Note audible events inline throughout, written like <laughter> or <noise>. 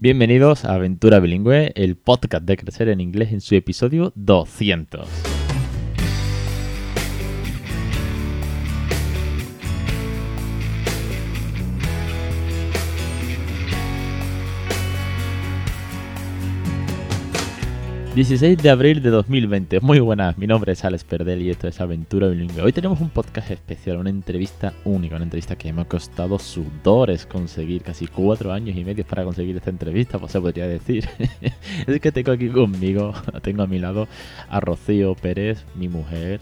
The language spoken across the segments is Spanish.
Bienvenidos a Aventura Bilingüe, el podcast de crecer en inglés en su episodio 200. ...16 de abril de 2020... ...muy buenas, mi nombre es Alex Perdel... ...y esto es Aventura Bilingüe... ...hoy tenemos un podcast especial... ...una entrevista única... ...una entrevista que me ha costado sudores conseguir... ...casi cuatro años y medio para conseguir esta entrevista... ...pues se podría decir... <laughs> ...es que tengo aquí conmigo... ...tengo a mi lado a Rocío Pérez... ...mi mujer...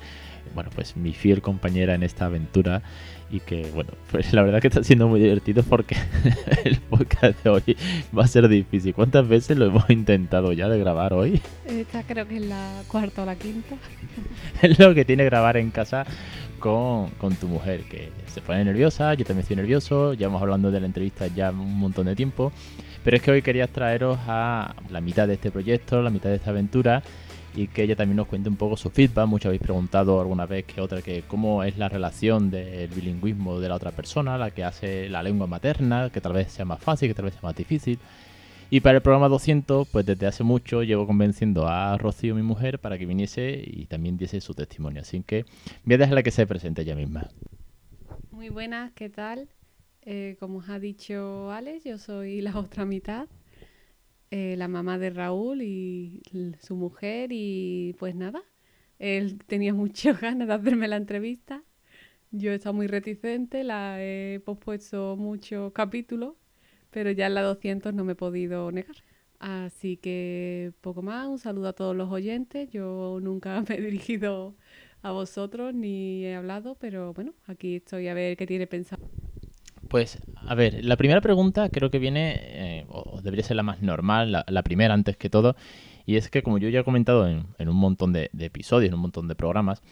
...bueno, pues mi fiel compañera en esta aventura y que bueno, <laughs> pues la verdad que está siendo muy divertido porque <laughs> el podcast de hoy va a ser difícil. ¿Cuántas veces lo hemos intentado ya de grabar hoy? Esta creo que es la cuarta o la quinta. <laughs> es lo que tiene grabar en casa con, con, tu mujer, que se pone nerviosa, yo también estoy nervioso, ya hemos hablando de la entrevista ya un montón de tiempo, pero es que hoy quería traeros a la mitad de este proyecto, la mitad de esta aventura y que ella también nos cuente un poco su feedback. Muchos habéis preguntado alguna vez que otra que cómo es la relación del bilingüismo de la otra persona, la que hace la lengua materna, que tal vez sea más fácil, que tal vez sea más difícil. Y para el programa 200, pues desde hace mucho llevo convenciendo a Rocío, mi mujer, para que viniese y también diese su testimonio. Así que voy a dejarla que se presente ella misma. Muy buenas, ¿qué tal? Eh, como os ha dicho Alex, yo soy la otra mitad eh, la mamá de Raúl y su mujer y pues nada, él tenía <laughs> muchas ganas de hacerme la entrevista. Yo he estado muy reticente, la he pospuesto muchos capítulos, pero ya en la 200 no me he podido negar. Así que poco más, un saludo a todos los oyentes. Yo nunca <laughs> me he dirigido a vosotros ni he hablado, pero bueno, aquí estoy a ver qué tiene pensado. Pues, a ver, la primera pregunta creo que viene, eh, o debería ser la más normal, la, primera antes que todo, y es que como yo ya he comentado en, un montón de, episodios, en un montón de programas,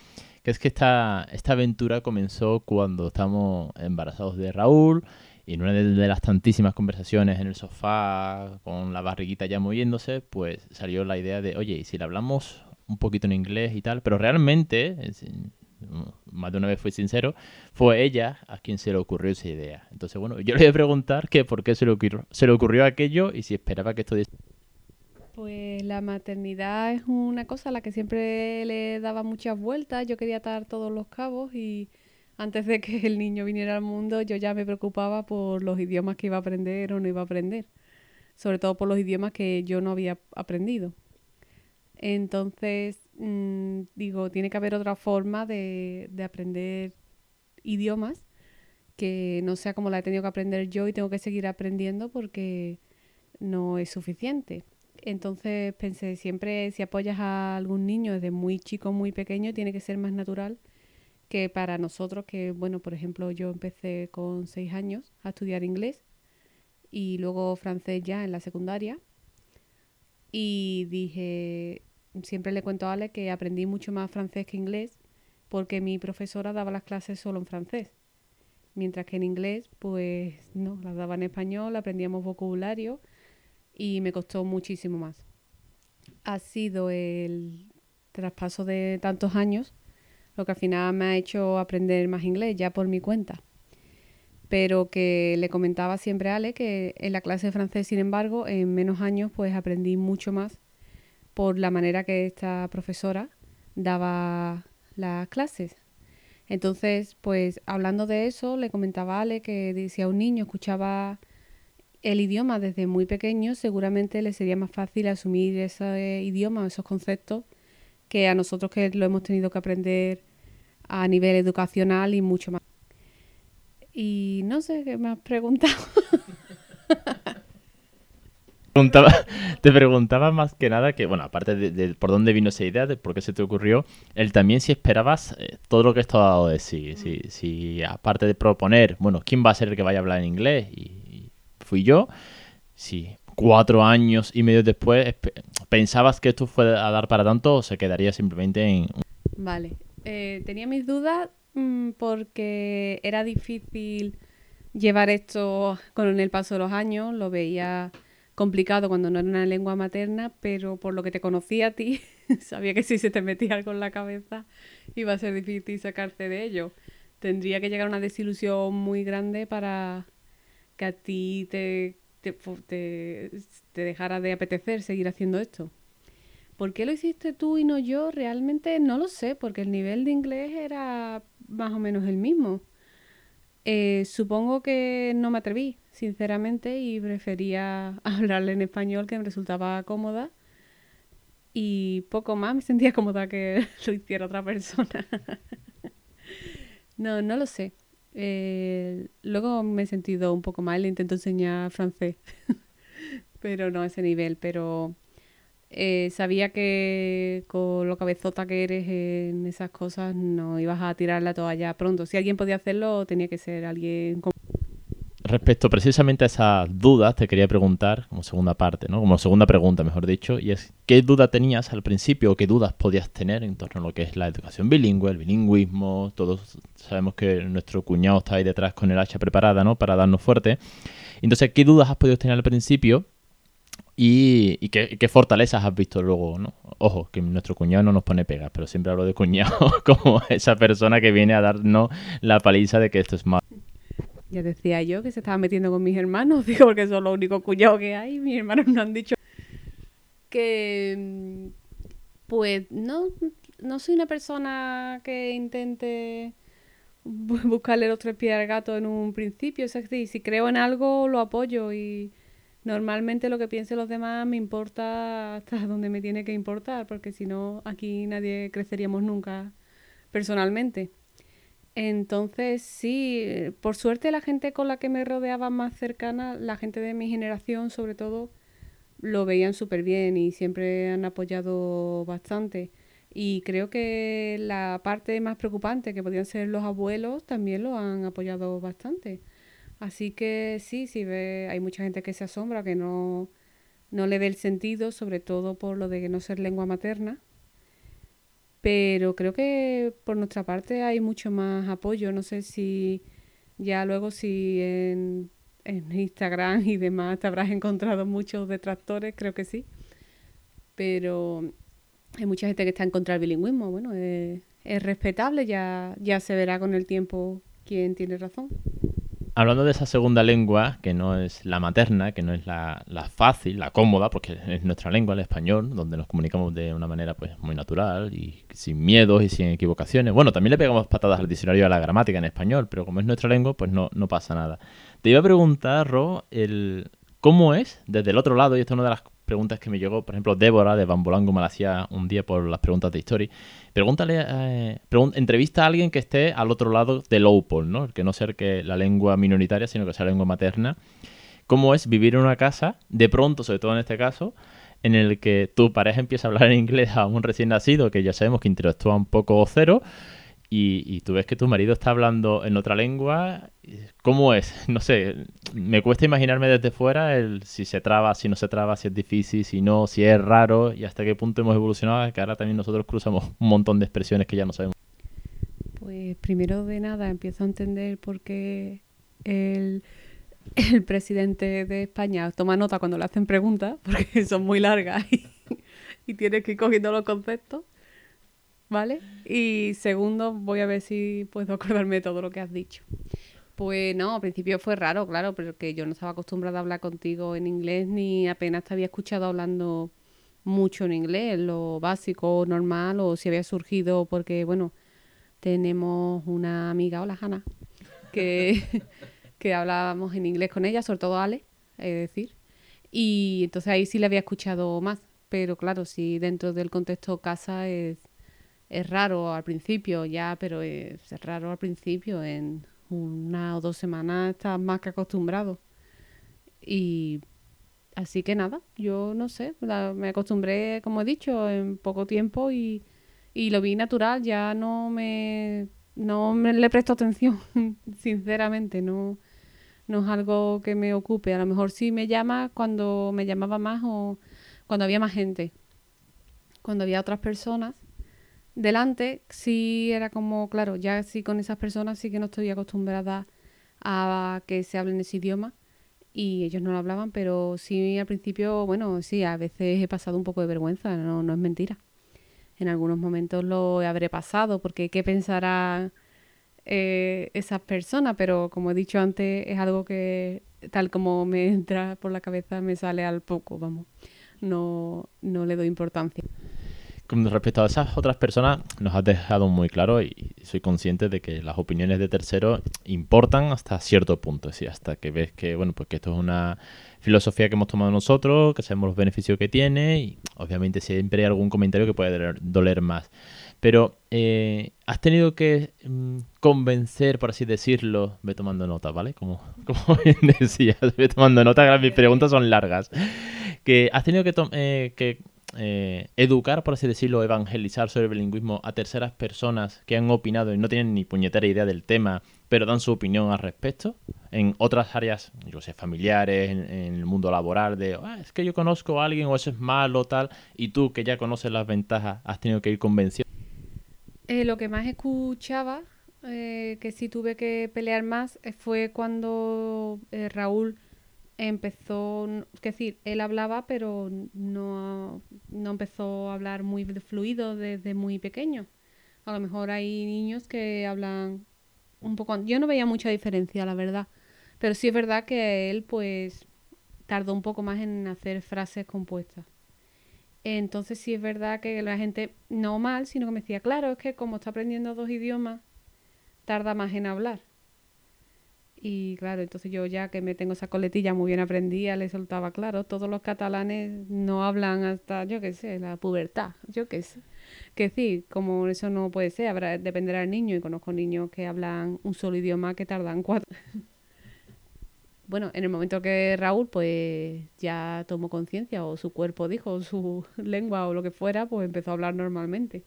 que es que esta, esta aventura comenzó cuando estamos embarazados de Raúl, y en una de, las tantísimas conversaciones en el sofá, con la barriguita ya moviéndose, pues salió la idea de, oye, ¿y si le hablamos un poquito en inglés y tal? Pero realmente, más de una vez fui sincero, fue ella a quien se le ocurrió esa idea. Entonces, bueno, yo le voy a preguntar que por qué se le ocurrió, se le ocurrió aquello y si esperaba que esto... Pues la maternidad es una cosa a la que siempre le daba muchas vueltas. Yo quería atar todos los cabos y antes de que <laughs> el niño viniera al mundo yo ya me preocupaba por los idiomas que iba a aprender o no iba a aprender. Sobre todo por los idiomas que yo no había aprendido. Entonces, mm, digo, tiene que haber otra forma de, de, aprender idiomas que no sea como la he tenido que aprender yo y tengo que seguir aprendiendo porque no es suficiente. Entonces pensé, siempre si apoyas a algún niño desde muy chico, muy pequeño, tiene que ser más natural que para nosotros, que bueno, por ejemplo, yo empecé con seis años a estudiar inglés y luego francés ya en la secundaria. Y dije, siempre le cuento a Ale que aprendí mucho más francés que inglés porque mi profesora daba las clases solo en francés. Mientras que en inglés, pues no, las daba en español, aprendíamos vocabulario y me costó muchísimo más. Ha sido el traspaso de tantos años lo que al final me ha hecho aprender más inglés ya por mi cuenta. Pero que le comentaba siempre a Ale que en la clase de francés, sin embargo, en menos años pues aprendí mucho más por la manera que esta profesora daba las clases. Entonces, pues hablando de eso, le comentaba a Ale que si a un niño escuchaba el idioma desde muy pequeño, seguramente le sería más fácil asumir ese idioma, esos conceptos, que a nosotros que lo hemos tenido que aprender a nivel educacional y mucho más. Y no sé qué me has preguntado. <laughs> <laughs> te preguntaba más que nada que, bueno, aparte de, por dónde vino esa idea, de por qué se te ocurrió, él también si esperabas eh, todo lo que esto ha dado de sí. Si, si, aparte de proponer, bueno, ¿quién va a ser el que vaya a hablar en inglés? Y, fui yo. Si cuatro años y medio después pensabas que esto fue a dar para tanto o se quedaría simplemente en... Vale. Eh, tenía mis dudas mm, porque era difícil llevar esto con el paso de los años. Lo veía complicado cuando no era una lengua materna, pero por lo que te conocía a ti, <laughs> sabía que si se te metía algo en la cabeza iba a ser difícil sacarte de ello. Tendría que llegar a una desilusión muy grande para que a ti te te, dejara de apetecer seguir haciendo esto. ¿Por qué lo hiciste tú y no yo? Realmente no lo sé, porque el nivel de inglés era más o menos el mismo. Eh, supongo que no me atreví, sinceramente, y prefería <laughs> hablarle en español, que me resultaba cómoda. Y poco más me sentía cómoda que <laughs> lo hiciera otra persona. no, no lo sé. Eh, luego me he sentido un poco mal, le intento enseñar francés, <laughs> pero no a ese nivel. Pero eh, sabía que con lo cabezota que eres en esas cosas no ibas a tirar la toalla pronto. Si alguien podía hacerlo, tenía que ser alguien Respecto precisamente a esas dudas, te quería preguntar, como segunda parte, ¿no? Como segunda pregunta, mejor dicho, y es ¿qué duda tenías al principio o qué dudas podías tener en torno a lo que es la educación bilingüe, el bilingüismo? Todos sabemos que nuestro cuñado está ahí detrás con el hacha preparada, ¿no? Para darnos fuerte. Entonces, ¿qué dudas has podido tener al principio? Y, qué, fortalezas has visto luego, ¿no? Ojo, que nuestro cuñado no nos pone pegas, pero siempre hablo de cuñado <laughs> como esa persona que viene a darnos la paliza de que esto es malo. Ya decía yo que se estaba metiendo con mis hermanos, <laughs> digo, porque son los únicos cuñados que hay. Mis hermanos no han dicho que, mm, pues, no, no soy una persona que intente buscarle los tres pies al gato en un principio. Es decir, si creo en algo, lo apoyo y normalmente lo que piensen los demás me importa hasta <laughs> donde me tiene que importar, porque si no, aquí nadie creceríamos nunca personalmente. Entonces, sí, por suerte la gente con la que me rodeaba más cercana, la gente de mi generación sobre todo, lo veían súper bien y siempre han apoyado bastante. Y creo que la parte más preocupante, que podían ser los abuelos, también lo han apoyado bastante. Así que sí, sí, ve, hay mucha gente que se asombra, que no, no le ve el sentido, sobre todo por lo de no ser lengua materna pero creo que por nuestra parte hay mucho más apoyo. No sé si ya luego si en, Instagram y demás te habrás encontrado muchos detractores, creo que sí. Pero hay mucha gente que está en contra del bilingüismo. Bueno, es, es respetable, ya, ya se verá con el tiempo quién tiene razón hablando de esa segunda lengua, que no es la materna, que no es la, fácil, la cómoda, porque es nuestra lengua, el español, donde nos comunicamos de una manera pues muy natural y sin miedos y sin equivocaciones. Bueno, también le pegamos patadas al diccionario a la gramática en español, pero como es nuestra lengua, pues no, no pasa nada. Te iba a preguntar, Ro, el, ¿cómo es desde el otro lado? Y esta es una de las preguntas que me llegó, por ejemplo, Débora de Bambolango me la hacía un día por las preguntas de History. Pregúntale, eh, entrevista a alguien que esté al otro lado del Opol, ¿no? Que no ser que la lengua minoritaria, sino que sea la lengua materna. ¿Cómo es vivir en una casa, de pronto, sobre todo en este caso, en el que tu pareja empieza a hablar en inglés a un recién nacido, que ya sabemos que interactúa un poco cero, y, tú ves que tu marido está hablando en otra lengua, ¿cómo es? <laughs> No sé, me cuesta imaginarme desde fuera el si se traba, si no se traba, si es difícil, si no, si es raro y hasta qué punto hemos evolucionado, que ahora también nosotros cruzamos un montón de expresiones que ya no sabemos. Pues primero de nada empiezo a entender por qué el, <laughs> presidente de España toma nota cuando le hacen preguntas, <laughs> porque son muy largas y, y tienes que ir cogiendo los conceptos. ¿Vale? Y segundo, voy a ver si puedo acordarme de todo lo que has dicho. Pues no, al principio fue raro, claro, porque yo no estaba acostumbrada a hablar contigo en inglés ni apenas te había escuchado hablando mucho en inglés, lo básico, normal, o si había surgido porque, bueno, tenemos una amiga, hola Hanna, que, <laughs> que hablábamos en inglés con ella, sobre todo Ale, es decir, y entonces ahí sí le había escuchado más, pero claro, si dentro del contexto casa es es raro al principio ya, pero es, raro al principio. En una o dos semanas estás más que acostumbrado. Y así que nada, yo no sé, me acostumbré, como he dicho, en poco tiempo y, y lo vi natural, ya no me, no me le presto atención, <laughs> sinceramente, no, no es algo que me ocupe. A lo mejor sí me llama cuando me llamaba más o cuando había más gente, cuando había otras personas delante sí era como, claro, ya sí con esas personas sí que no estoy acostumbrada a que se hablen ese idioma y ellos no lo hablaban, pero sí al principio, bueno, sí, a veces he pasado un poco de vergüenza, no, no es mentira. En algunos momentos lo habré pasado, porque ¿qué pensará eh, esas personas, pero como he dicho antes, es algo que tal como me entra por la cabeza me sale al poco, vamos. No, no le doy importancia. Con respecto a esas otras personas, nos has dejado muy claro y soy consciente de que las opiniones de terceros importan hasta cierto punto, es hasta que ves que, bueno, pues que esto es una filosofía que hemos tomado nosotros, que sabemos los beneficios que tiene y obviamente siempre hay algún comentario que puede doler más. Pero eh, has tenido que mm, convencer, por así decirlo, ve tomando nota, ¿vale? Como, <laughs> como bien decías, ve tomando nota, mis preguntas son largas. Que has tenido que, eh, que eh, educar, por así decirlo, evangelizar sobre el bilingüismo a terceras personas que han opinado y no tienen ni puñetera idea del tema, pero dan su opinión al respecto, en otras áreas, yo sé, familiares, en, el mundo laboral, de, ah, es que yo conozco a alguien o eso es malo, tal, y tú que ya conoces las ventajas, has tenido que ir convenciendo. Eh, lo que más escuchaba, eh, que sí tuve que pelear más, fue cuando Raúl empezó, es decir, él hablaba, pero no, no empezó a hablar muy fluido desde muy pequeño. A lo mejor hay niños que hablan un poco... Yo no veía mucha diferencia, la verdad. Pero sí es verdad que él, pues, tardó un poco más en hacer frases compuestas. Entonces sí es verdad que la gente, no mal, sino que me decía, claro, es que como está aprendiendo dos idiomas, tarda más en hablar. Y claro, entonces yo ya que me tengo esa coletilla muy bien aprendida, le soltaba, claro, todos los catalanes no hablan hasta, yo qué sé, la pubertad, yo qué sé. Que sí, como eso no puede ser, habrá, dependerá del niño y conozco niños que hablan un solo idioma que tardan cuatro. <laughs> bueno, en el momento que Raúl pues ya tomó conciencia o su cuerpo dijo, su <laughs> lengua o lo que fuera, pues empezó a hablar normalmente.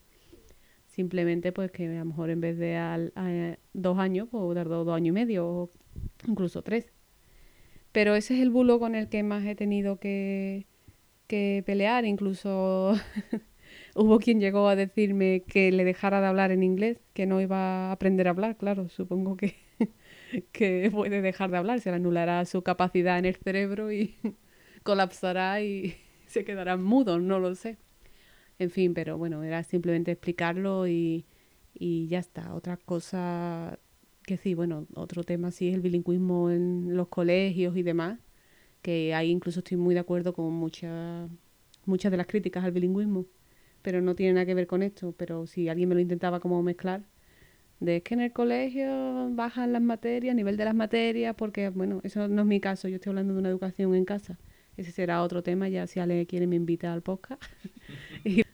Simplemente pues que a lo mejor en vez de al, dos años, pues tardó dos años y medio o incluso tres. Pero ese es el bulo con el que más he tenido que, que pelear. Incluso <laughs> hubo quien llegó a decirme que le dejara de hablar en inglés, que no iba a aprender a hablar, claro, supongo que, <laughs> que puede dejar de hablar, se le anulará su capacidad en el cerebro y <laughs> colapsará y se quedará mudo, no lo sé. En fin, pero bueno, era simplemente explicarlo y, y ya está. Otra cosa que sí, bueno, otro tema sí es el bilingüismo en los colegios y demás, que ahí incluso estoy muy de acuerdo con muchas muchas de las críticas al bilingüismo, pero no tiene nada que ver con esto, pero si alguien me lo intentaba como mezclar, de que en el colegio bajan las materias, nivel de las materias, porque bueno, eso no es mi caso, yo estoy hablando de una educación en casa. Ese será otro tema, ya si Ale quiere me invita al podcast. <laughs>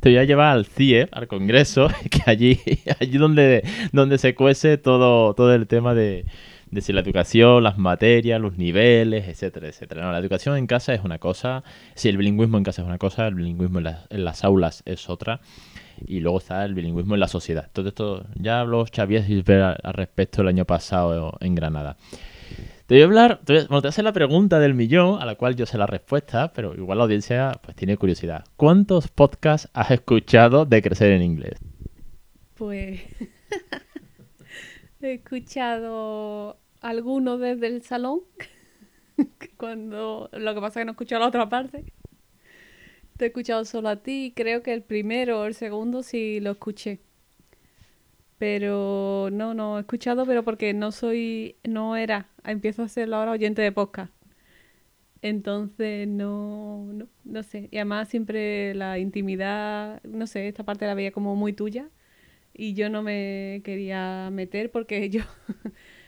te voy a llevar al CIE, al Congreso, <laughs> que allí, allí donde, donde se cuece todo, todo el tema de, de si la educación, las materias, los niveles, etcétera, etcétera. No, la educación en casa es una cosa, si el bilingüismo en casa es una cosa, el bilingüismo en, las aulas es otra, y luego está el bilingüismo en la sociedad. Todo esto ya habló Xavier Gisbert al respecto el año pasado en Granada. Te voy a hablar, te voy, a hacer la pregunta del millón, a la cual yo sé la respuesta, pero igual la audiencia pues tiene curiosidad. ¿Cuántos podcasts has escuchado de crecer en inglés? Pues <laughs> he escuchado algunos desde el salón, <laughs> cuando lo que pasa es que no he escuchado la otra parte. Te he escuchado solo a ti, creo que el primero o el segundo sí lo escuché. Pero no, no he escuchado, pero porque no soy, no era, empiezo a ser ahora oyente de podcast. Entonces, no, no, no sé. Y además siempre la intimidad, no sé, esta parte la veía como muy tuya y yo no me quería meter porque <laughs> yo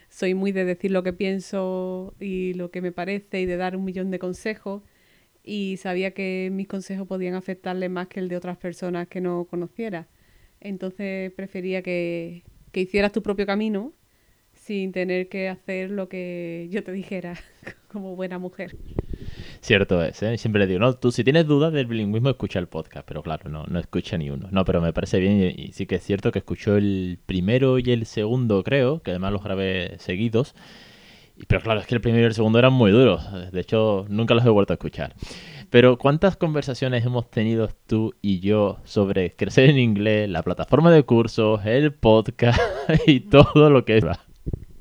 soy muy de decir lo que pienso y lo que me parece y de dar un millón de consejos y sabía que mis consejos podían afectarle más que el de otras personas que no conociera. Entonces prefería que, hicieras tu propio camino sin tener que hacer lo que yo te dijera <laughs> como buena mujer. Cierto es, ¿eh? siempre le digo, no, tú si tienes dudas del bilingüismo escucha el podcast, pero claro, no, no escucha ni uno. No, pero me parece bien y, sí que es cierto que escuchó el primero y el segundo, creo, que además los grabé seguidos. Pero claro, es que el primero y el segundo eran muy duros, de hecho nunca los he vuelto a escuchar. Pero ¿cuántas conversaciones hemos tenido tú y yo sobre crecer en inglés, la plataforma de cursos, el podcast <laughs> y todo lo que va?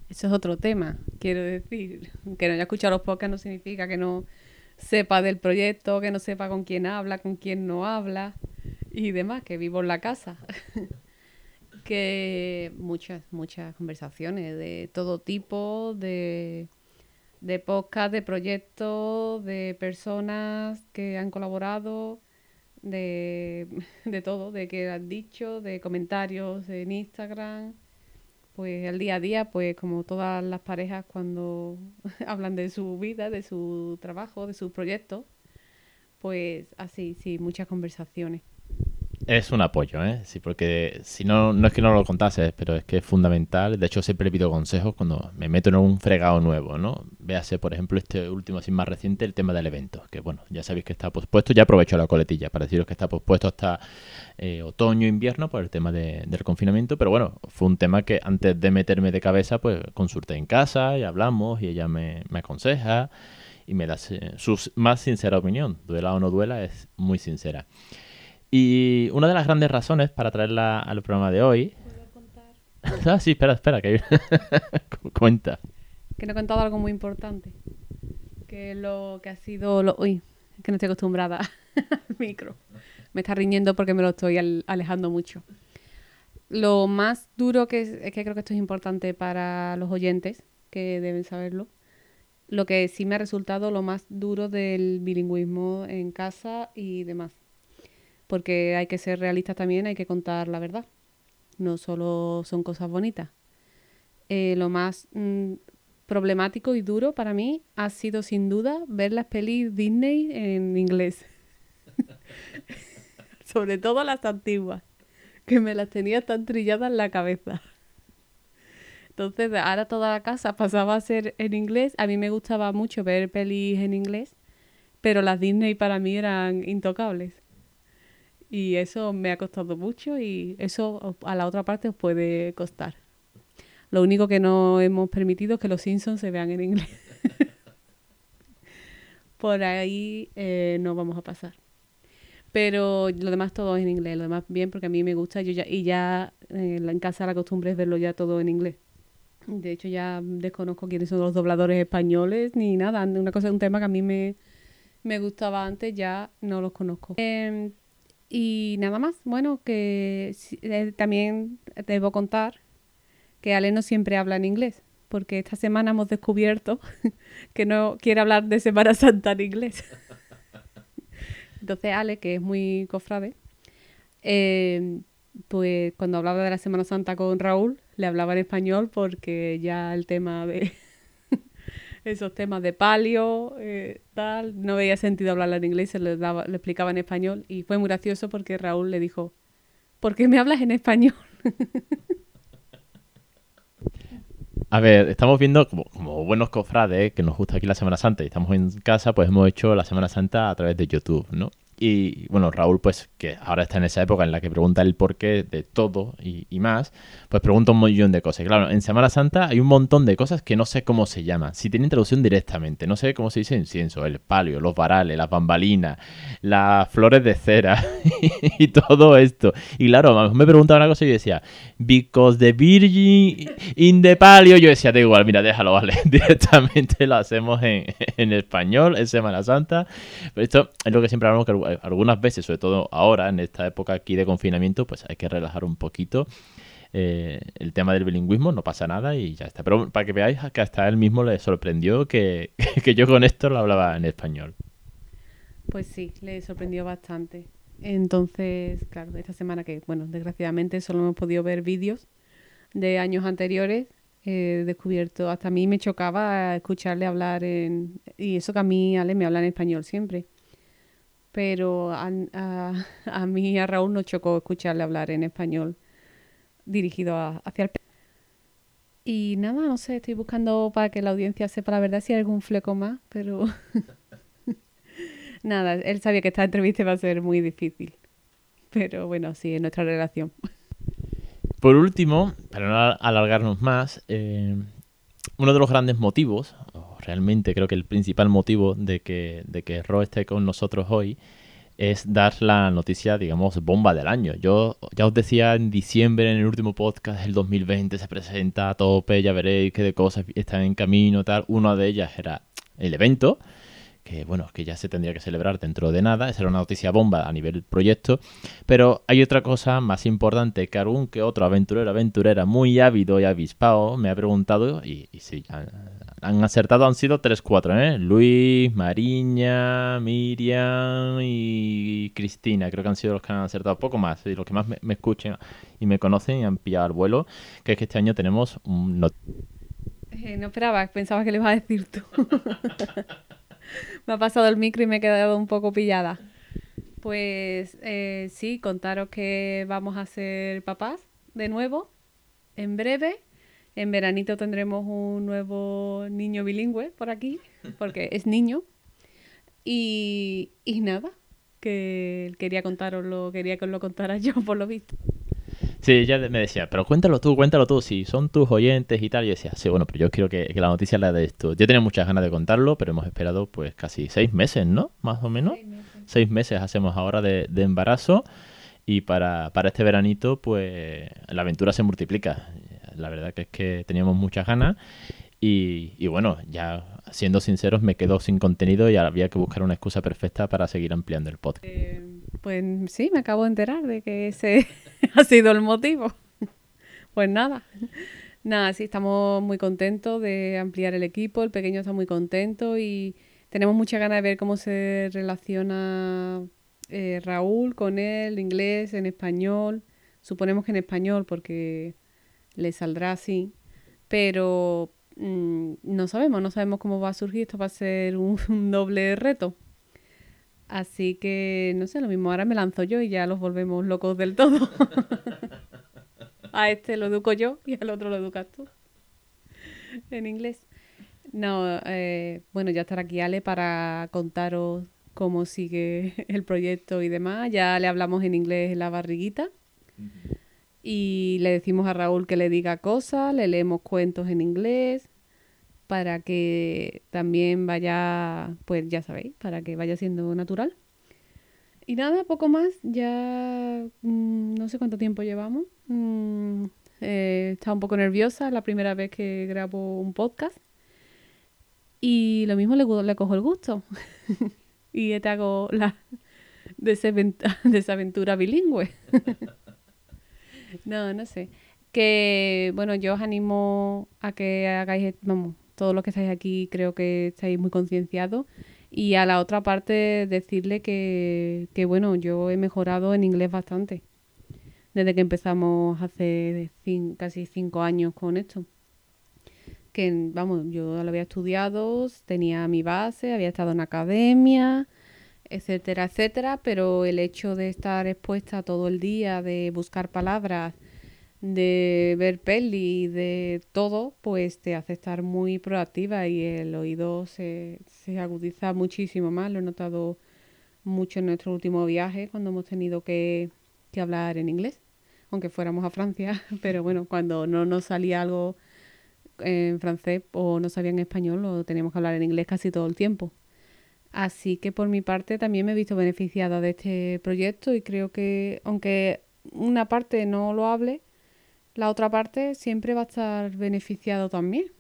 Eso es otro tema, quiero decir. Que no haya escuchado los podcasts no significa que no sepa del proyecto, que no sepa con quién habla, con quién no habla y demás, que vivo en la casa. <laughs> que muchas, muchas conversaciones de todo tipo, de, de podcast, de proyectos, de personas que han colaborado, de, <laughs> de todo, de que han dicho, de comentarios en Instagram. Pues el día a día, pues como todas las parejas cuando <laughs> hablan de su vida, de su trabajo, de sus proyectos, pues así, sí, muchas conversaciones. Es un apoyo, ¿eh? Sí, porque si no, no es que no lo contases, pero es que es fundamental. De hecho, siempre pido consejos cuando me meto en un fregado nuevo, ¿no? Véase, por ejemplo, este último, así más reciente, el tema del evento. Que bueno, ya sabéis que está pospuesto. Ya aprovecho la coletilla para deciros que está pospuesto hasta eh, otoño, invierno, por el tema del confinamiento. Pero bueno, fue un tema que antes de meterme de cabeza, pues consulté en casa y hablamos y ella me, me aconseja y me da su más sincera opinión. Duela o no duela, es muy sincera. Y una de las grandes razones para traerla al programa de hoy. ¿Puedo contar? <laughs> ah, sí, espera, espera, que <laughs> cuenta. Que no he contado algo muy importante. Que lo que ha sido lo... Uy, es que no estoy acostumbrada <laughs> al micro. Me está riñendo porque me lo estoy al- alejando mucho. Lo más duro que es, es que creo que esto es importante para los oyentes, que deben saberlo. Lo que sí me ha resultado lo más duro del bilingüismo en casa y demás. Porque hay que ser realistas también, hay que contar la verdad. No solo son cosas bonitas. Eh, lo más mm, problemático y duro para mí ha sido sin duda ver las pelis Disney en inglés. <laughs> Sobre todo las antiguas, que me las tenía tan trilladas en la cabeza. Entonces, ahora toda la casa pasaba a ser en inglés. A mí me gustaba mucho ver pelis en inglés, pero las Disney para mí eran intocables. Y eso me ha costado mucho y eso a la otra parte os puede costar. Lo único que no hemos permitido es que los Simpsons se vean en inglés. <laughs> Por ahí eh, no vamos a pasar. Pero lo demás todo es en inglés, lo demás bien porque a mí me gusta yo ya, y ya eh, en casa la costumbre es verlo ya todo en inglés. De hecho ya desconozco quiénes son los dobladores españoles ni nada. Una cosa, un tema que a mí me, me gustaba antes, ya no los conozco. Em, y nada más, bueno, que eh, también debo contar que Ale no siempre habla en inglés, porque esta semana hemos descubierto <laughs> que no quiere hablar de Semana Santa en inglés. <laughs> Entonces Ale, que es muy cofrade, eh, pues cuando hablaba de la Semana Santa con Raúl, le hablaba en español porque ya el tema de esos temas de palio, eh, tal, no veía sentido hablarla en inglés, se le, daba, le explicaba en español y fue muy gracioso porque Raúl le dijo, ¿por qué me hablas en español? <laughs> A ver, estamos viendo como, como buenos cofrades que nos gusta aquí la Semana Santa y estamos en casa, pues hemos hecho la Semana Santa a través de YouTube, ¿no? Y bueno, Raúl, pues que ahora está en esa época en la que pregunta el porqué de todo y, más, pues pregunta un millón de cosas. Claro, en Semana Santa hay un montón de cosas que no sé cómo se llaman, si tienen traducción directamente, no sé cómo se dice incienso, el palio, los varales, las bambalinas, las flores de cera <laughs> y todo esto. Y claro, me preguntaba una cosa y yo decía, because the virgin in the palio, yo decía, da igual, mira, déjalo, vale, <laughs> directamente lo hacemos en, en español, en Semana Santa. Esto es lo que siempre hablamos, que algunas veces, sobre todo ahora, en esta época aquí de confinamiento, pues hay que relajar un poquito eh, el tema del bilingüismo, no pasa nada y ya está. Pero para que veáis que hasta él mismo le sorprendió que, <laughs> que yo con esto lo hablaba en español. Pues sí, le sorprendió bastante. Entonces, claro, esta semana que, bueno, desgraciadamente solo hemos podido ver vídeos de años anteriores, he descubierto, hasta a mí me chocaba escucharle hablar en... Y eso que a mí, Ale, me habla en español siempre. Pero a, a, <laughs> a mí a Raúl nos chocó escucharle hablar en español dirigido a- hacia el... Y nada, no sé, estoy buscando para que la audiencia sepa la verdad si hay algún fleco más, pero... <laughs> Nada, él sabía que esta entrevista iba a ser muy difícil. Pero bueno, sí, es nuestra relación. Por último, para no alargarnos más, eh, uno de los grandes motivos, realmente creo que el principal motivo de que, de que Ro esté con nosotros hoy, es dar la noticia, digamos, bomba del año. Yo ya os decía en diciembre, en el último podcast, el 2020 se presenta a tope, ya veréis qué de cosas están en camino, tal. Una de ellas era el evento, que bueno, que ya se tendría que celebrar dentro de nada. Esa era una noticia bomba a nivel proyecto. Pero hay otra cosa más importante que algún que otro aventurero, aventurera muy ávido y avispado me ha preguntado, y, y sí, han, acertado, han sido 3-4, ¿eh? Luis, Mariña, Miriam y Cristina. Creo que han sido los que han acertado poco más, y los que más me, me escuchen y me conocen y han pillado el vuelo, que es que este año tenemos un... not- Eh, no esperaba, pensaba que le ibas a decir tú. <laughs> me ha pasado el micro y me he quedado un poco pillada. Pues eh, sí, contaros que vamos a ser papás de nuevo, en breve. En veranito tendremos un nuevo niño bilingüe por aquí, porque es niño. Y, y nada, que quería contaroslo, quería que os lo contara yo, por lo visto. Sí, ella me decía, pero cuéntalo tú, cuéntalo tú, si son tus oyentes y tal. Y yo decía, sí, bueno, pero yo quiero que, que la noticia la de esto. Yo tenía muchas ganas de contarlo, pero hemos esperado pues casi seis meses, ¿no? Más o menos. Seis meses hacemos ahora de, de embarazo. Y para, para este veranito, pues la aventura se multiplica. La verdad que es que teníamos muchas ganas. Y, y bueno, ya siendo sinceros, me quedo sin contenido y había que buscar una excusa perfecta para seguir ampliando el podcast. Eh, pues sí, me acabo de enterar de que ese <laughs> ha sido el motivo. <laughs> Pues nada, nada, sí, estamos muy contentos de ampliar el equipo, el pequeño está muy contento y tenemos muchas ganas de ver cómo se relaciona eh, Raúl con él, inglés, en español. Suponemos que en español porque le saldrá así, pero mm, no sabemos, no sabemos cómo va a surgir, esto va a ser <laughs> un, doble reto. Así que, no sé, lo mismo, ahora me lanzo yo y ya los volvemos locos del todo. <laughs> a este lo educo yo y al otro lo educas tú. En inglés. No, eh, bueno, ya estará aquí Ale para contaros cómo sigue <laughs> el proyecto y demás. Ya le hablamos en inglés la barriguita. Y le decimos a Raúl que le diga cosas, le leemos cuentos en inglés para que también vaya, pues ya sabéis, para que vaya siendo natural. Y nada, poco más, ya mm, no sé cuánto tiempo llevamos. Mm, eh, estaba un poco nerviosa, la primera vez que grabo un podcast. Y lo mismo le, le cojo el gusto. <laughs> y te hago la <laughs> desavent- <laughs> desaventura bilingüe. No, no sé. Que, bueno, yo os animo a que hagáis, vamos, todos los que estáis aquí creo que estáis muy concienciados. Y a la otra parte decirle que, que, bueno, yo he mejorado en inglés bastante. Desde que empezamos hace casi cinco años con esto. Que, vamos, yo lo había estudiado, tenía mi base, había estado en academia, etcétera, etcétera, pero el hecho de estar expuesta todo el día, de buscar palabras, de ver peli, de todo, pues te hace estar muy proactiva y el oído se, se agudiza muchísimo más. Lo he notado mucho en nuestro último viaje, cuando hemos tenido que, que hablar en inglés, aunque fuéramos a Francia, <laughs> pero bueno, cuando no nos salía algo en francés o no sabía en español, lo teníamos que hablar en inglés casi todo el tiempo. Así que por mi parte también me he visto beneficiada de este proyecto y creo que aunque una parte no lo hable, la otra parte siempre va a estar beneficiado también.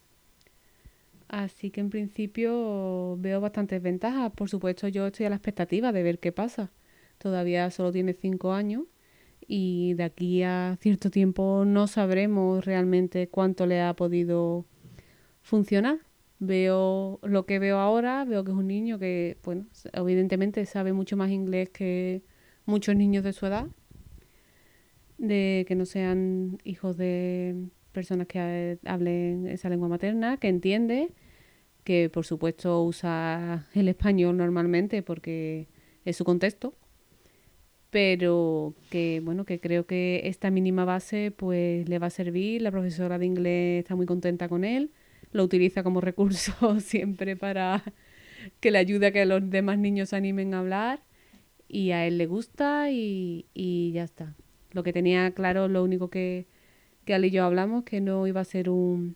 Así que en principio veo bastantes ventajas. Por supuesto, yo estoy a la expectativa de ver qué pasa. Todavía solo tiene cinco años y de aquí a cierto tiempo no sabremos realmente cuánto le ha podido funcionar. Veo lo que veo ahora, veo que es un niño que, bueno, evidentemente sabe mucho más inglés que muchos niños de su edad, de que no sean hijos de personas que eh, hablen esa lengua materna, que entiende, que por supuesto usa el español normalmente porque es su contexto, pero que bueno, que creo que esta mínima base pues le va a servir, la profesora de inglés está muy contenta con él, lo utiliza como recurso <laughs> siempre para que le ayude a que los demás niños se animen a hablar y a él le gusta y, y ya está. Lo que tenía claro, lo único que, que y yo hablamos, que no iba a ser un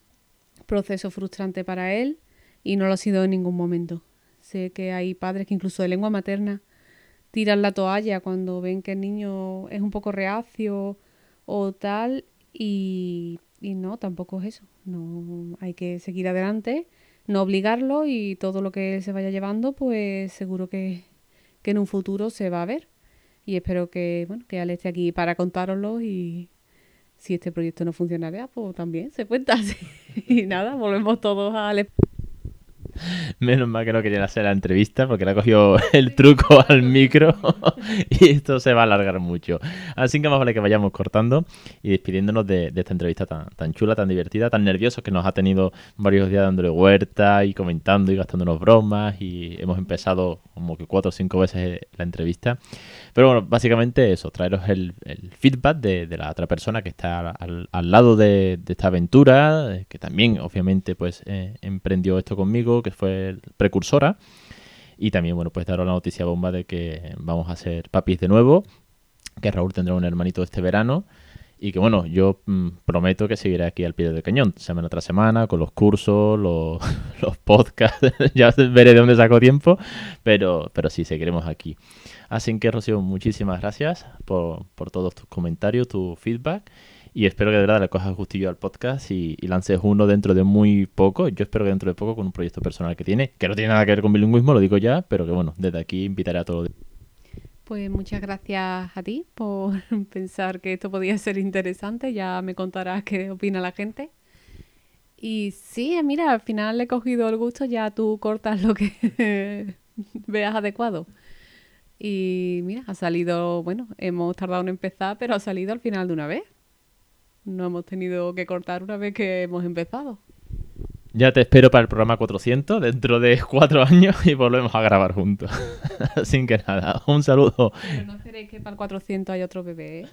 proceso frustrante para él y no lo ha sido en ningún momento. Sé que hay padres que incluso de lengua materna tiran la toalla cuando ven que el niño es un poco reacio o tal y, y no, tampoco es eso. No hay que seguir adelante, no obligarlo y todo lo que se vaya llevando, pues seguro que, que en un futuro se va a ver. Y espero que, bueno, que Ale esté aquí para contároslo y si este proyecto no funcionaría, pues también se cuenta. <laughs> y nada, volvemos todos a Ale. <laughs> Menos mal que no querían hacer la entrevista porque le ha cogido <laughs> el truco al micro <laughs> y esto se va a alargar mucho. Así que más vale que vayamos cortando y despidiéndonos de, esta entrevista tan, tan, chula, tan divertida, tan nervioso que nos ha tenido varios días dándole huerta y comentando y gastándonos bromas y hemos empezado como que cuatro o cinco veces la entrevista. Pero bueno, básicamente eso, traeros el, feedback de, la otra persona que está al, lado de, esta aventura, que también obviamente pues eh, emprendió esto conmigo, que fue precursora. Y también, bueno, pues daros la noticia bomba de que vamos a ser papis de nuevo, que Raúl tendrá un hermanito este verano. Y que bueno, yo mm, prometo que seguiré aquí al pie del cañón, semana tras semana, con los cursos, los, <laughs> los podcasts, <laughs> ya veré de dónde saco tiempo, pero, pero sí, seguiremos aquí. Así que, Rocío, muchísimas gracias por, por todos tus comentarios, tu feedback. Y espero que de verdad le cojas gustillo al podcast y, lances uno dentro de muy poco. Yo espero que dentro de poco con un proyecto personal que tiene, que no tiene nada que ver con bilingüismo, lo digo ya, pero que bueno, desde aquí invitaré a todos. Pues muchas gracias a ti por <laughs> pensar que esto podía ser interesante. Ya me contarás qué opina la gente. Y sí, mira, al final le he cogido el gusto, ya tú cortas lo que <laughs> veas adecuado. Y mira, ha salido, bueno, hemos tardado en empezar, pero ha salido al final de una vez. No hemos tenido que cortar una vez que hemos empezado. Ya te espero para el programa 400 dentro de cuatro años y volvemos a grabar juntos. <laughs> Sin que nada, un saludo. Pero no esperéis que para el 400 hay otro bebé, ¿eh?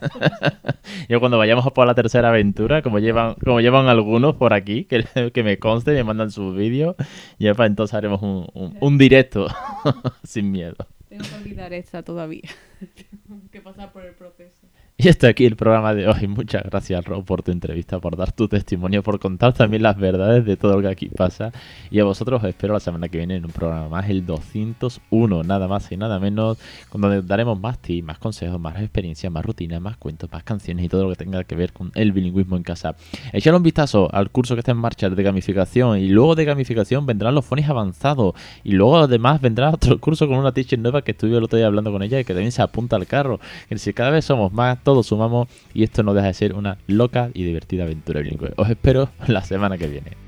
<laughs> Yo cuando vayamos a por la tercera aventura, como llevan, como llevan algunos por aquí, que, que me conste, me mandan sus vídeos, ya para entonces haremos un, un directo <laughs> sin miedo. Tengo que olvidar esta todavía. Tengo que pasar por el proceso. <laughs> Y hasta aquí el programa de hoy. Muchas gracias, Rob, por tu entrevista, por dar tu testimonio, por contar también las verdades de todo lo que aquí pasa. Y a vosotros os espero la semana que viene en un programa más, el 201, nada más y nada menos, donde daremos más tips, más consejos, más experiencias, más rutinas, más cuentos, más canciones y todo lo que tenga que ver con el bilingüismo en casa. Echad un vistazo al curso que está en marcha de gamificación y luego de gamificación vendrán los fones avanzados y luego además vendrá otro <laughs> curso con una teacher nueva que estuve el otro día hablando con ella y que también se apunta al carro. Que si cada vez somos más todos sumamos y esto no deja de ser una loca y divertida aventura bilingüe. Os espero la semana que viene.